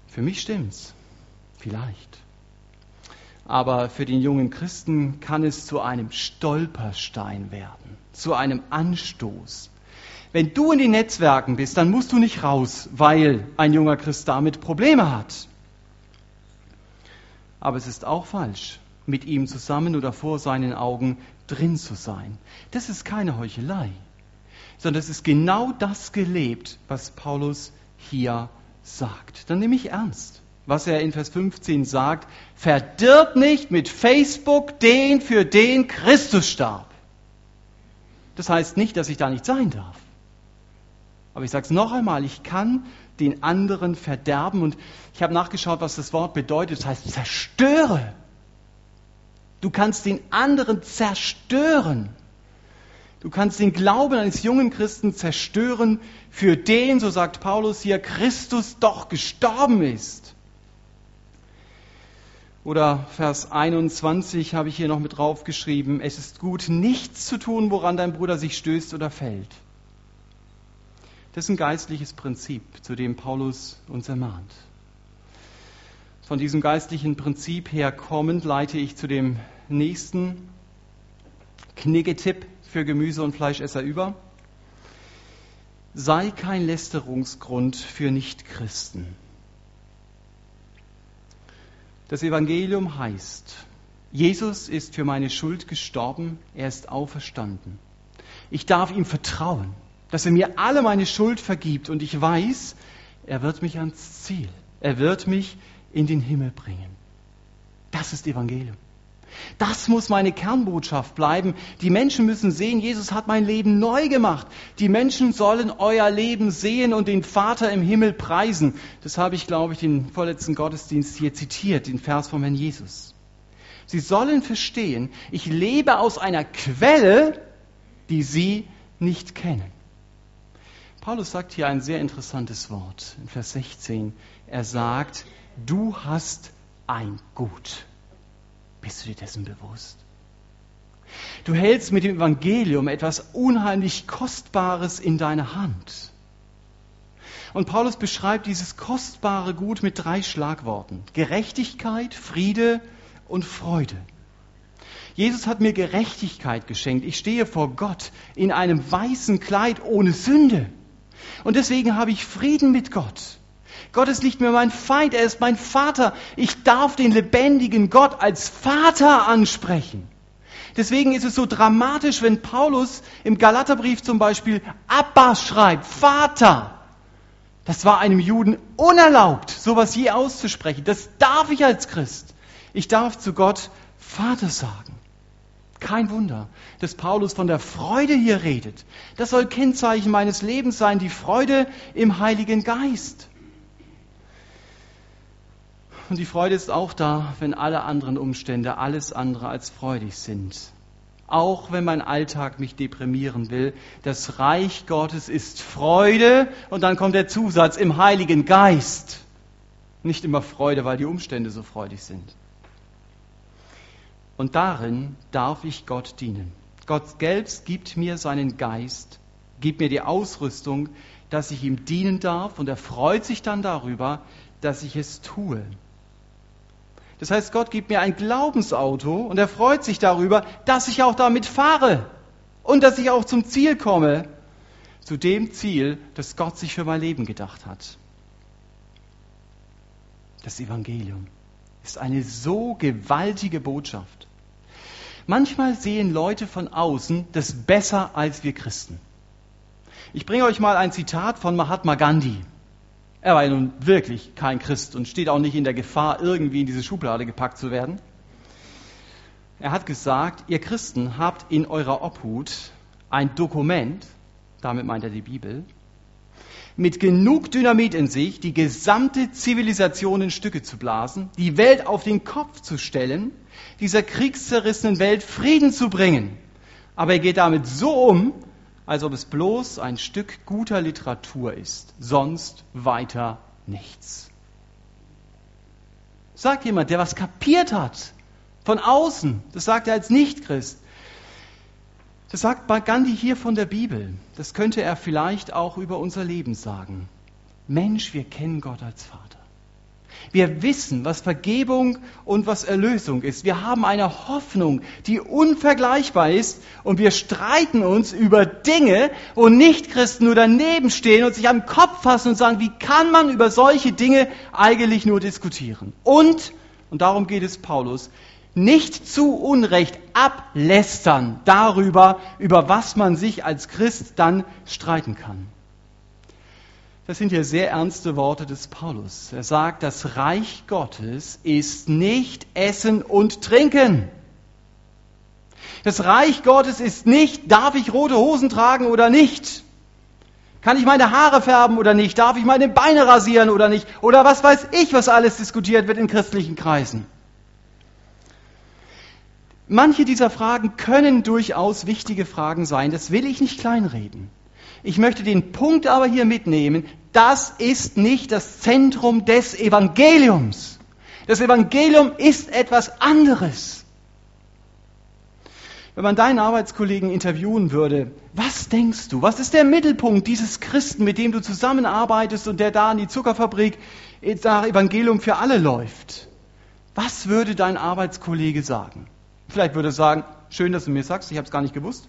Speaker 1: Für mich stimmt's. Vielleicht. Aber für den jungen Christen kann es zu einem Stolperstein werden, zu einem Anstoß. Wenn du in den Netzwerken bist, dann musst du nicht raus, weil ein junger Christ damit Probleme hat. Aber es ist auch falsch, mit ihm zusammen oder vor seinen Augen drin zu sein. Das ist keine Heuchelei, sondern es ist genau das gelebt, was Paulus hier sagt. Dann nehme ich ernst was er in Vers 15 sagt, verdirb nicht mit Facebook den, für den Christus starb. Das heißt nicht, dass ich da nicht sein darf. Aber ich sage es noch einmal, ich kann den anderen verderben und ich habe nachgeschaut, was das Wort bedeutet. Das heißt zerstöre. Du kannst den anderen zerstören. Du kannst den Glauben eines jungen Christen zerstören, für den, so sagt Paulus hier, Christus doch gestorben ist. Oder Vers 21 habe ich hier noch mit draufgeschrieben, es ist gut, nichts zu tun, woran dein Bruder sich stößt oder fällt. Das ist ein geistliches Prinzip, zu dem Paulus uns ermahnt. Von diesem geistlichen Prinzip her kommend leite ich zu dem nächsten Kniggetipp für Gemüse- und Fleischesser über. Sei kein Lästerungsgrund für Nichtchristen. Das Evangelium heißt, Jesus ist für meine Schuld gestorben, er ist auferstanden. Ich darf ihm vertrauen, dass er mir alle meine Schuld vergibt und ich weiß, er wird mich ans Ziel, er wird mich in den Himmel bringen. Das ist Evangelium. Das muss meine Kernbotschaft bleiben. Die Menschen müssen sehen, Jesus hat mein Leben neu gemacht. Die Menschen sollen euer Leben sehen und den Vater im Himmel preisen. Das habe ich, glaube ich, den vorletzten Gottesdienst hier zitiert, den Vers vom Herrn Jesus. Sie sollen verstehen, ich lebe aus einer Quelle, die sie nicht kennen. Paulus sagt hier ein sehr interessantes Wort in Vers 16. Er sagt, du hast ein Gut. Bist du dir dessen bewusst? Du hältst mit dem Evangelium etwas unheimlich Kostbares in deiner Hand. Und Paulus beschreibt dieses kostbare Gut mit drei Schlagworten. Gerechtigkeit, Friede und Freude. Jesus hat mir Gerechtigkeit geschenkt. Ich stehe vor Gott in einem weißen Kleid ohne Sünde. Und deswegen habe ich Frieden mit Gott. Gott ist nicht mehr mein Feind, er ist mein Vater. Ich darf den lebendigen Gott als Vater ansprechen. Deswegen ist es so dramatisch, wenn Paulus im Galaterbrief zum Beispiel Abba schreibt, Vater. Das war einem Juden unerlaubt, sowas je auszusprechen. Das darf ich als Christ. Ich darf zu Gott Vater sagen. Kein Wunder, dass Paulus von der Freude hier redet. Das soll Kennzeichen meines Lebens sein, die Freude im Heiligen Geist. Und die Freude ist auch da, wenn alle anderen Umstände alles andere als freudig sind. Auch wenn mein Alltag mich deprimieren will, das Reich Gottes ist Freude und dann kommt der Zusatz im Heiligen Geist. Nicht immer Freude, weil die Umstände so freudig sind. Und darin darf ich Gott dienen. Gott selbst gibt mir seinen Geist, gibt mir die Ausrüstung, dass ich ihm dienen darf und er freut sich dann darüber, dass ich es tue. Das heißt, Gott gibt mir ein Glaubensauto und er freut sich darüber, dass ich auch damit fahre und dass ich auch zum Ziel komme, zu dem Ziel, das Gott sich für mein Leben gedacht hat. Das Evangelium ist eine so gewaltige Botschaft. Manchmal sehen Leute von außen das besser als wir Christen. Ich bringe euch mal ein Zitat von Mahatma Gandhi. Er war ja nun wirklich kein Christ und steht auch nicht in der Gefahr, irgendwie in diese Schublade gepackt zu werden. Er hat gesagt, ihr Christen habt in eurer Obhut ein Dokument, damit meint er die Bibel, mit genug Dynamit in sich, die gesamte Zivilisation in Stücke zu blasen, die Welt auf den Kopf zu stellen, dieser kriegszerrissenen Welt Frieden zu bringen. Aber er geht damit so um, als ob es bloß ein Stück guter Literatur ist, sonst weiter nichts. Sagt jemand, der was kapiert hat, von außen, das sagt er als Nichtchrist. Das sagt Gandhi hier von der Bibel. Das könnte er vielleicht auch über unser Leben sagen. Mensch, wir kennen Gott als Vater. Wir wissen, was Vergebung und was Erlösung ist. Wir haben eine Hoffnung, die unvergleichbar ist und wir streiten uns über Dinge, wo Nichtchristen nur daneben stehen und sich am Kopf fassen und sagen, wie kann man über solche Dinge eigentlich nur diskutieren? Und, und darum geht es Paulus, nicht zu Unrecht ablästern darüber, über was man sich als Christ dann streiten kann. Das sind ja sehr ernste Worte des Paulus. Er sagt, das Reich Gottes ist nicht Essen und Trinken. Das Reich Gottes ist nicht, darf ich rote Hosen tragen oder nicht? Kann ich meine Haare färben oder nicht? Darf ich meine Beine rasieren oder nicht? Oder was weiß ich, was alles diskutiert wird in christlichen Kreisen? Manche dieser Fragen können durchaus wichtige Fragen sein. Das will ich nicht kleinreden. Ich möchte den Punkt aber hier mitnehmen, das ist nicht das Zentrum des Evangeliums. Das Evangelium ist etwas anderes. Wenn man deinen Arbeitskollegen interviewen würde, was denkst du, was ist der Mittelpunkt dieses Christen, mit dem du zusammenarbeitest und der da in die Zuckerfabrik nach Evangelium für alle läuft? Was würde dein Arbeitskollege sagen? Vielleicht würde er sagen, schön, dass du mir sagst, ich habe es gar nicht gewusst.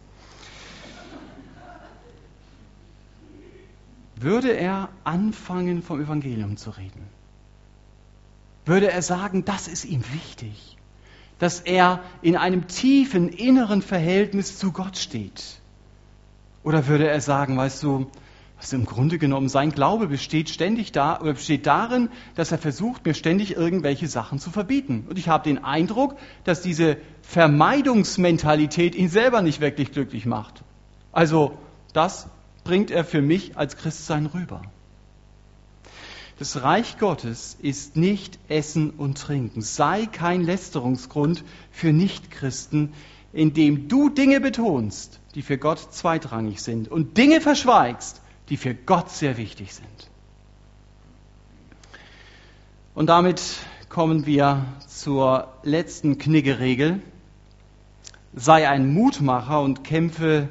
Speaker 1: Würde er anfangen, vom Evangelium zu reden? Würde er sagen, das ist ihm wichtig, dass er in einem tiefen inneren Verhältnis zu Gott steht? Oder würde er sagen, weißt du, was im Grunde genommen sein Glaube besteht ständig da oder besteht darin, dass er versucht, mir ständig irgendwelche Sachen zu verbieten. Und ich habe den Eindruck, dass diese Vermeidungsmentalität ihn selber nicht wirklich glücklich macht. Also das bringt er für mich als Christsein rüber. Das Reich Gottes ist nicht Essen und Trinken. Sei kein Lästerungsgrund für Nichtchristen, indem du Dinge betonst, die für Gott zweitrangig sind und Dinge verschweigst, die für Gott sehr wichtig sind. Und damit kommen wir zur letzten Kniggeregel. Sei ein Mutmacher und kämpfe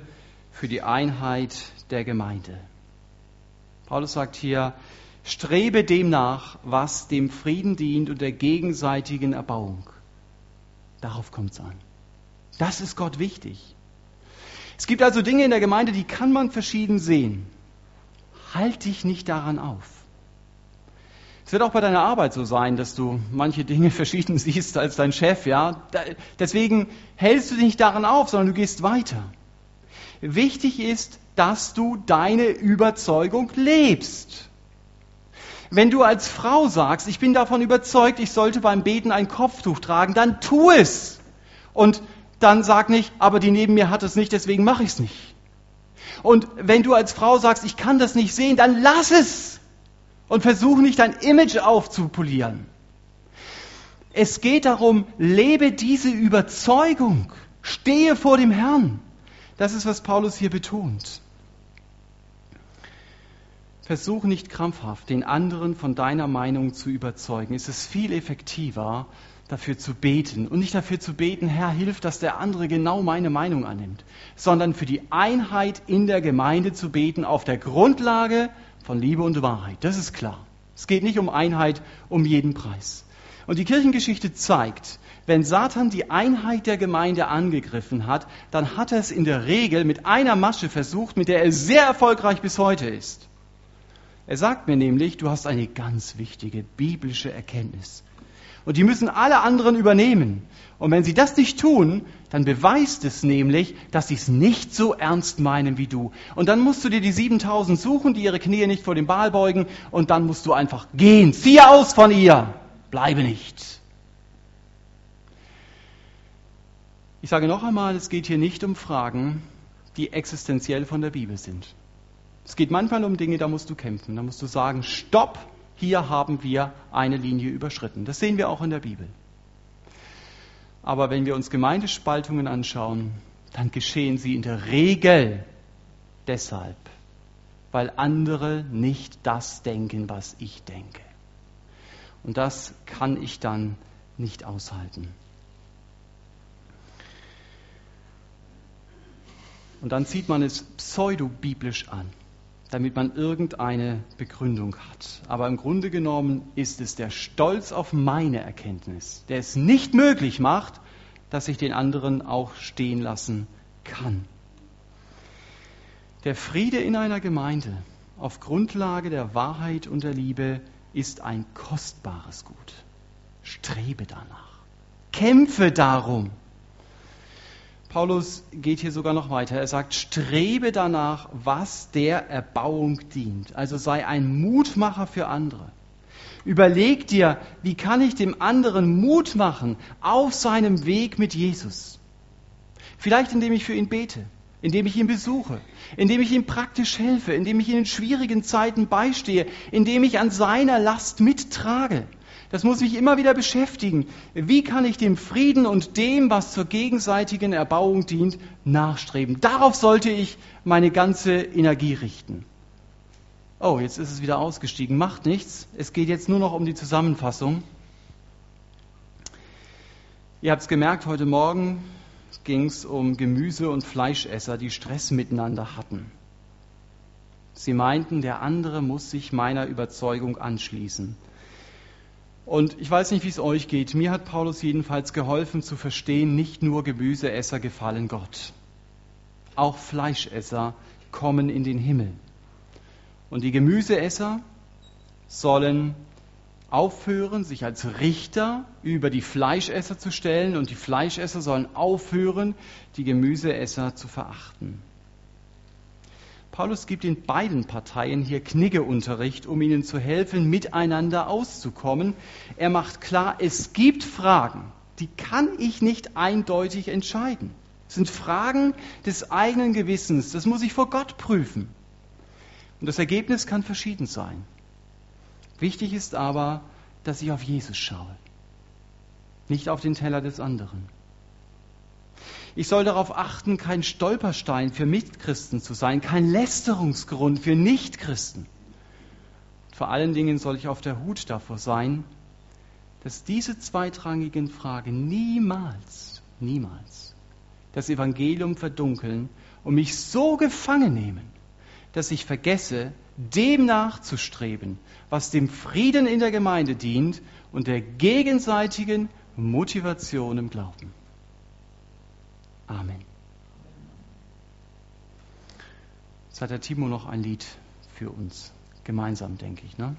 Speaker 1: für die Einheit der Gemeinde. Paulus sagt hier, strebe dem nach, was dem Frieden dient und der gegenseitigen Erbauung. Darauf kommt es an. Das ist Gott wichtig. Es gibt also Dinge in der Gemeinde, die kann man verschieden sehen. Halt dich nicht daran auf. Es wird auch bei deiner Arbeit so sein, dass du manche Dinge verschieden siehst als dein Chef, ja. Deswegen hältst du dich nicht daran auf, sondern du gehst weiter. Wichtig ist, dass du deine Überzeugung lebst. Wenn du als Frau sagst, ich bin davon überzeugt, ich sollte beim Beten ein Kopftuch tragen, dann tu es. Und dann sag nicht, aber die neben mir hat es nicht, deswegen mache ich es nicht. Und wenn du als Frau sagst, ich kann das nicht sehen, dann lass es und versuch nicht dein Image aufzupolieren. Es geht darum, lebe diese Überzeugung, stehe vor dem Herrn. Das ist, was Paulus hier betont. Versuch nicht krampfhaft, den anderen von deiner Meinung zu überzeugen. Es ist viel effektiver, dafür zu beten. Und nicht dafür zu beten, Herr, hilf, dass der andere genau meine Meinung annimmt, sondern für die Einheit in der Gemeinde zu beten auf der Grundlage von Liebe und Wahrheit. Das ist klar. Es geht nicht um Einheit um jeden Preis. Und die Kirchengeschichte zeigt, wenn Satan die Einheit der Gemeinde angegriffen hat, dann hat er es in der Regel mit einer Masche versucht, mit der er sehr erfolgreich bis heute ist. Er sagt mir nämlich, du hast eine ganz wichtige biblische Erkenntnis. Und die müssen alle anderen übernehmen. Und wenn sie das nicht tun, dann beweist es nämlich, dass sie es nicht so ernst meinen wie du. Und dann musst du dir die 7000 suchen, die ihre Knie nicht vor dem Ball beugen, und dann musst du einfach gehen. Ziehe aus von ihr. Bleibe nicht. Ich sage noch einmal, es geht hier nicht um Fragen, die existenziell von der Bibel sind. Es geht manchmal um Dinge, da musst du kämpfen. Da musst du sagen, stopp, hier haben wir eine Linie überschritten. Das sehen wir auch in der Bibel. Aber wenn wir uns Gemeindespaltungen anschauen, dann geschehen sie in der Regel deshalb, weil andere nicht das denken, was ich denke. Und das kann ich dann nicht aushalten. Und dann zieht man es pseudobiblisch an damit man irgendeine Begründung hat. Aber im Grunde genommen ist es der Stolz auf meine Erkenntnis, der es nicht möglich macht, dass ich den anderen auch stehen lassen kann. Der Friede in einer Gemeinde auf Grundlage der Wahrheit und der Liebe ist ein kostbares Gut. Strebe danach. Kämpfe darum. Paulus geht hier sogar noch weiter. Er sagt, strebe danach, was der Erbauung dient. Also sei ein Mutmacher für andere. Überleg dir, wie kann ich dem anderen Mut machen auf seinem Weg mit Jesus? Vielleicht indem ich für ihn bete, indem ich ihn besuche, indem ich ihm praktisch helfe, indem ich ihn in schwierigen Zeiten beistehe, indem ich an seiner Last mittrage. Das muss mich immer wieder beschäftigen. Wie kann ich dem Frieden und dem, was zur gegenseitigen Erbauung dient, nachstreben? Darauf sollte ich meine ganze Energie richten. Oh, jetzt ist es wieder ausgestiegen. Macht nichts. Es geht jetzt nur noch um die Zusammenfassung. Ihr habt es gemerkt, heute Morgen ging es um Gemüse- und Fleischesser, die Stress miteinander hatten. Sie meinten, der andere muss sich meiner Überzeugung anschließen. Und ich weiß nicht, wie es euch geht. Mir hat Paulus jedenfalls geholfen zu verstehen, nicht nur Gemüseesser gefallen Gott. Auch Fleischesser kommen in den Himmel. Und die Gemüseesser sollen aufhören, sich als Richter über die Fleischesser zu stellen und die Fleischesser sollen aufhören, die Gemüseesser zu verachten. Paulus gibt in beiden Parteien hier Kniggeunterricht, um ihnen zu helfen, miteinander auszukommen. Er macht klar, es gibt Fragen, die kann ich nicht eindeutig entscheiden. Es sind Fragen des eigenen Gewissens, das muss ich vor Gott prüfen. Und das Ergebnis kann verschieden sein. Wichtig ist aber, dass ich auf Jesus schaue, nicht auf den Teller des anderen. Ich soll darauf achten, kein Stolperstein für Mitchristen zu sein, kein Lästerungsgrund für Nichtchristen. Vor allen Dingen soll ich auf der Hut davor sein, dass diese zweitrangigen Fragen niemals, niemals das Evangelium verdunkeln und mich so gefangen nehmen, dass ich vergesse, dem nachzustreben, was dem Frieden in der Gemeinde dient und der gegenseitigen Motivation im Glauben. Amen. Jetzt hat der Timo noch ein Lied für uns. Gemeinsam, denke ich. Ne?